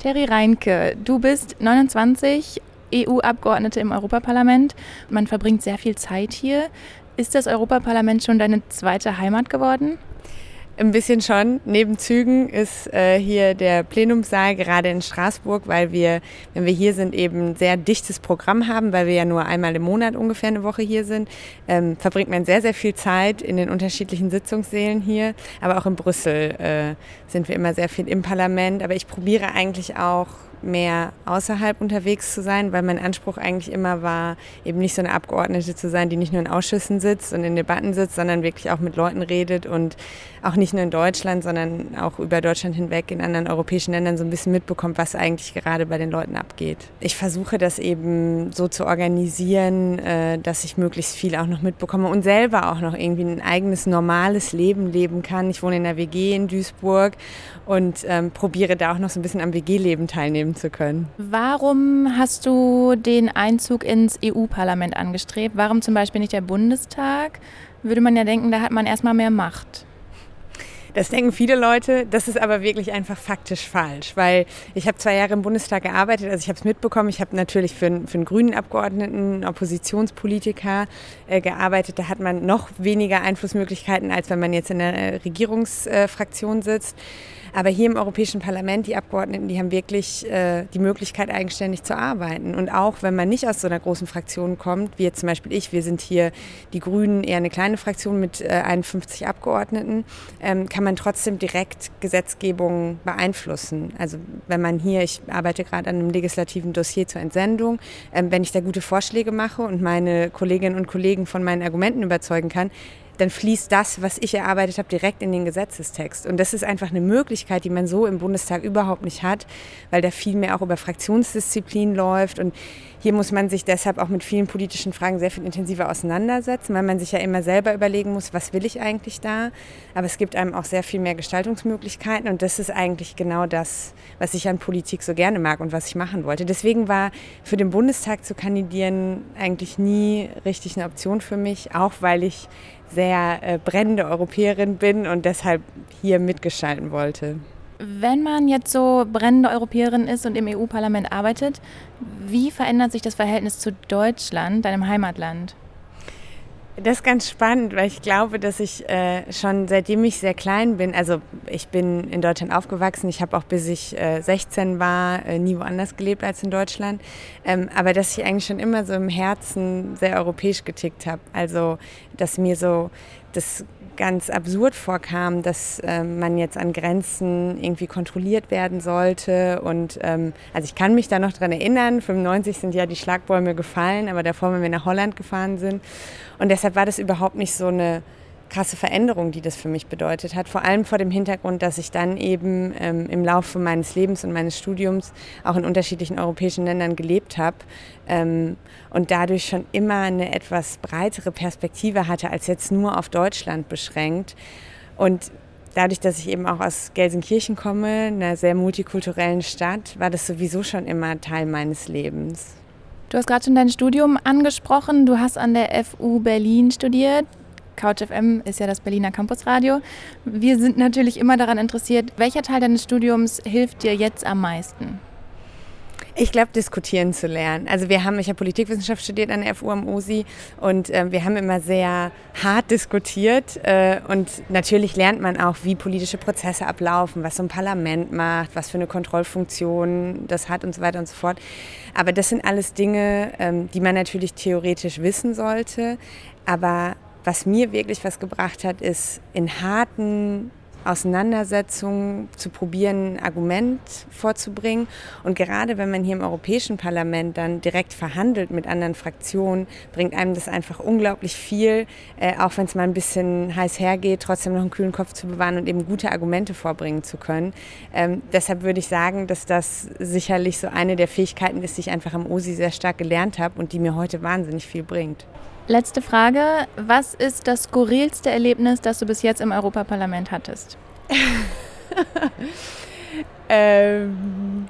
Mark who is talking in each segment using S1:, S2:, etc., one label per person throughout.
S1: Terry Reinke, du bist 29, EU-Abgeordnete im Europaparlament. Man verbringt sehr viel Zeit hier. Ist das Europaparlament schon deine zweite Heimat geworden?
S2: Ein bisschen schon. Neben Zügen ist äh, hier der Plenumssaal gerade in Straßburg, weil wir, wenn wir hier sind, eben sehr dichtes Programm haben, weil wir ja nur einmal im Monat ungefähr eine Woche hier sind. Ähm, verbringt man sehr, sehr viel Zeit in den unterschiedlichen Sitzungssälen hier. Aber auch in Brüssel äh, sind wir immer sehr viel im Parlament. Aber ich probiere eigentlich auch mehr außerhalb unterwegs zu sein, weil mein Anspruch eigentlich immer war, eben nicht so eine Abgeordnete zu sein, die nicht nur in Ausschüssen sitzt und in Debatten sitzt, sondern wirklich auch mit Leuten redet und auch nicht nur in Deutschland, sondern auch über Deutschland hinweg in anderen europäischen Ländern so ein bisschen mitbekommt, was eigentlich gerade bei den Leuten abgeht. Ich versuche das eben so zu organisieren, äh, dass ich möglichst viel auch noch mitbekomme und selber auch noch irgendwie ein eigenes normales Leben leben kann. Ich wohne in der WG in Duisburg und ähm, probiere da auch noch so ein bisschen am WG-Leben teilnehmen zu können.
S1: Warum hast du den Einzug ins EU-Parlament angestrebt? Warum zum Beispiel nicht der Bundestag? Würde man ja denken, da hat man erstmal mehr Macht.
S2: Das denken viele Leute, das ist aber wirklich einfach faktisch falsch, weil ich habe zwei Jahre im Bundestag gearbeitet, also ich habe es mitbekommen, ich habe natürlich für, für einen grünen Abgeordneten, Oppositionspolitiker äh, gearbeitet, da hat man noch weniger Einflussmöglichkeiten, als wenn man jetzt in der Regierungsfraktion sitzt. Aber hier im Europäischen Parlament, die Abgeordneten, die haben wirklich äh, die Möglichkeit, eigenständig zu arbeiten. Und auch wenn man nicht aus so einer großen Fraktion kommt, wie jetzt zum Beispiel ich, wir sind hier die Grünen eher eine kleine Fraktion mit äh, 51 Abgeordneten, ähm, kann man trotzdem direkt Gesetzgebung beeinflussen. Also wenn man hier, ich arbeite gerade an einem legislativen Dossier zur Entsendung, ähm, wenn ich da gute Vorschläge mache und meine Kolleginnen und Kollegen von meinen Argumenten überzeugen kann, dann fließt das, was ich erarbeitet habe, direkt in den Gesetzestext. Und das ist einfach eine Möglichkeit, die man so im Bundestag überhaupt nicht hat, weil da viel mehr auch über Fraktionsdisziplin läuft. Und hier muss man sich deshalb auch mit vielen politischen Fragen sehr viel intensiver auseinandersetzen, weil man sich ja immer selber überlegen muss, was will ich eigentlich da. Aber es gibt einem auch sehr viel mehr Gestaltungsmöglichkeiten. Und das ist eigentlich genau das, was ich an Politik so gerne mag und was ich machen wollte. Deswegen war für den Bundestag zu kandidieren eigentlich nie richtig eine Option für mich, auch weil ich sehr äh, brennende Europäerin bin und deshalb hier mitgestalten wollte.
S1: Wenn man jetzt so brennende Europäerin ist und im EU-Parlament arbeitet, wie verändert sich das Verhältnis zu Deutschland, deinem Heimatland?
S2: Das ist ganz spannend, weil ich glaube, dass ich äh, schon seitdem ich sehr klein bin, also ich bin in Deutschland aufgewachsen, ich habe auch bis ich äh, 16 war äh, nie woanders gelebt als in Deutschland, ähm, aber dass ich eigentlich schon immer so im Herzen sehr europäisch getickt habe. Also, dass mir so das ganz absurd vorkam, dass ähm, man jetzt an Grenzen irgendwie kontrolliert werden sollte. Und ähm, also ich kann mich da noch dran erinnern, 95 sind ja die Schlagbäume gefallen, aber davor, wenn wir nach Holland gefahren sind. Und deshalb war das überhaupt nicht so eine krasse Veränderung, die das für mich bedeutet hat. Vor allem vor dem Hintergrund, dass ich dann eben ähm, im Laufe meines Lebens und meines Studiums auch in unterschiedlichen europäischen Ländern gelebt habe ähm, und dadurch schon immer eine etwas breitere Perspektive hatte, als jetzt nur auf Deutschland beschränkt. Und dadurch, dass ich eben auch aus Gelsenkirchen komme, einer sehr multikulturellen Stadt, war das sowieso schon immer Teil meines Lebens.
S1: Du hast gerade schon dein Studium angesprochen. Du hast an der FU Berlin studiert. CouchFM ist ja das Berliner Campusradio. Wir sind natürlich immer daran interessiert, welcher Teil deines Studiums hilft dir jetzt am meisten?
S2: Ich glaube, diskutieren zu lernen. Also wir haben, ich habe Politikwissenschaft studiert an der FU am OSI und äh, wir haben immer sehr hart diskutiert äh, und natürlich lernt man auch, wie politische Prozesse ablaufen, was so ein Parlament macht, was für eine Kontrollfunktion das hat und so weiter und so fort. Aber das sind alles Dinge, ähm, die man natürlich theoretisch wissen sollte, aber was mir wirklich was gebracht hat, ist in harten Auseinandersetzungen zu probieren, ein Argument vorzubringen. Und gerade wenn man hier im Europäischen Parlament dann direkt verhandelt mit anderen Fraktionen, bringt einem das einfach unglaublich viel, äh, auch wenn es mal ein bisschen heiß hergeht, trotzdem noch einen kühlen Kopf zu bewahren und eben gute Argumente vorbringen zu können. Ähm, deshalb würde ich sagen, dass das sicherlich so eine der Fähigkeiten ist, die ich einfach am OSI sehr stark gelernt habe und die mir heute wahnsinnig viel bringt.
S1: Letzte Frage. Was ist das skurrilste Erlebnis, das du bis jetzt im Europaparlament hattest?
S2: ähm,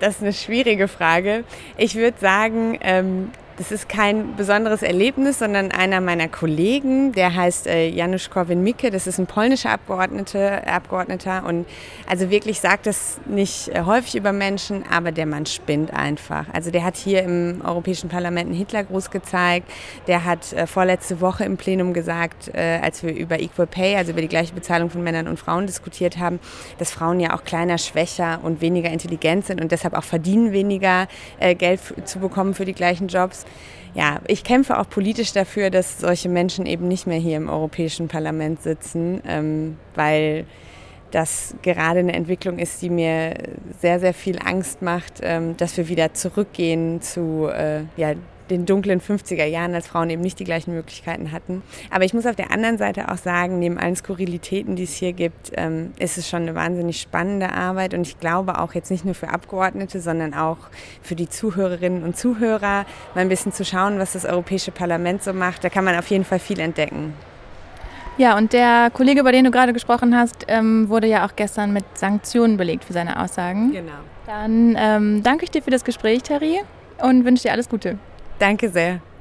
S2: das ist eine schwierige Frage. Ich würde sagen, ähm, Das ist kein besonderes Erlebnis, sondern einer meiner Kollegen, der heißt äh, Janusz Korwin-Mikke, das ist ein polnischer Abgeordneter, Abgeordneter. Und also wirklich sagt das nicht äh, häufig über Menschen, aber der Mann spinnt einfach. Also der hat hier im Europäischen Parlament einen Hitlergruß gezeigt, der hat äh, vorletzte Woche im Plenum gesagt, äh, als wir über Equal Pay, also über die gleiche Bezahlung von Männern und Frauen diskutiert haben, dass Frauen ja auch kleiner, schwächer und weniger intelligent sind und deshalb auch verdienen, weniger äh, Geld zu bekommen für die gleichen Jobs ja, ich kämpfe auch politisch dafür, dass solche Menschen eben nicht mehr hier im Europäischen Parlament sitzen, ähm, weil das gerade eine Entwicklung ist, die mir sehr, sehr viel Angst macht, ähm, dass wir wieder zurückgehen zu äh, ja, den dunklen 50er Jahren, als Frauen eben nicht die gleichen Möglichkeiten hatten. Aber ich muss auf der anderen Seite auch sagen, neben allen Skurrilitäten, die es hier gibt, ähm, ist es schon eine wahnsinnig spannende Arbeit. Und ich glaube auch jetzt nicht nur für Abgeordnete, sondern auch für die Zuhörerinnen und Zuhörer, mal ein bisschen zu schauen, was das Europäische Parlament so macht. Da kann man auf jeden Fall viel entdecken.
S1: Ja, und der Kollege, über den du gerade gesprochen hast, ähm, wurde ja auch gestern mit Sanktionen belegt für seine Aussagen.
S2: Genau.
S1: Dann ähm, danke ich dir für das Gespräch, Terry, und wünsche dir alles Gute.
S2: Danke sehr.